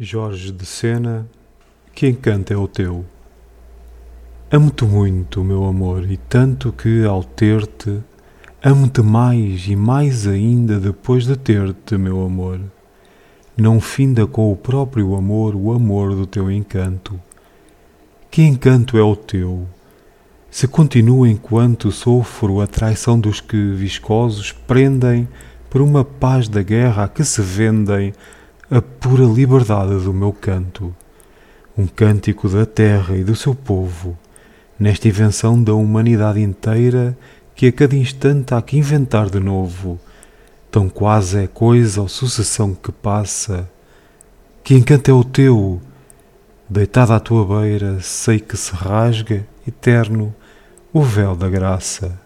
Jorge de Sena, que encanto é o teu? Amo-te muito, meu amor, e tanto que, ao ter-te, amo-te mais e mais ainda depois de ter-te, meu amor. Não finda com o próprio amor o amor do teu encanto. Que encanto é o teu? Se continua enquanto sofro a traição dos que viscosos prendem por uma paz da guerra a que se vendem a pura liberdade do meu canto, um cântico da terra e do seu povo, nesta invenção da humanidade inteira que a cada instante há que inventar de novo, tão quase é coisa ou sucessão que passa. Que encanto é o teu? Deitado à tua beira, sei que se rasga, eterno, o véu da graça.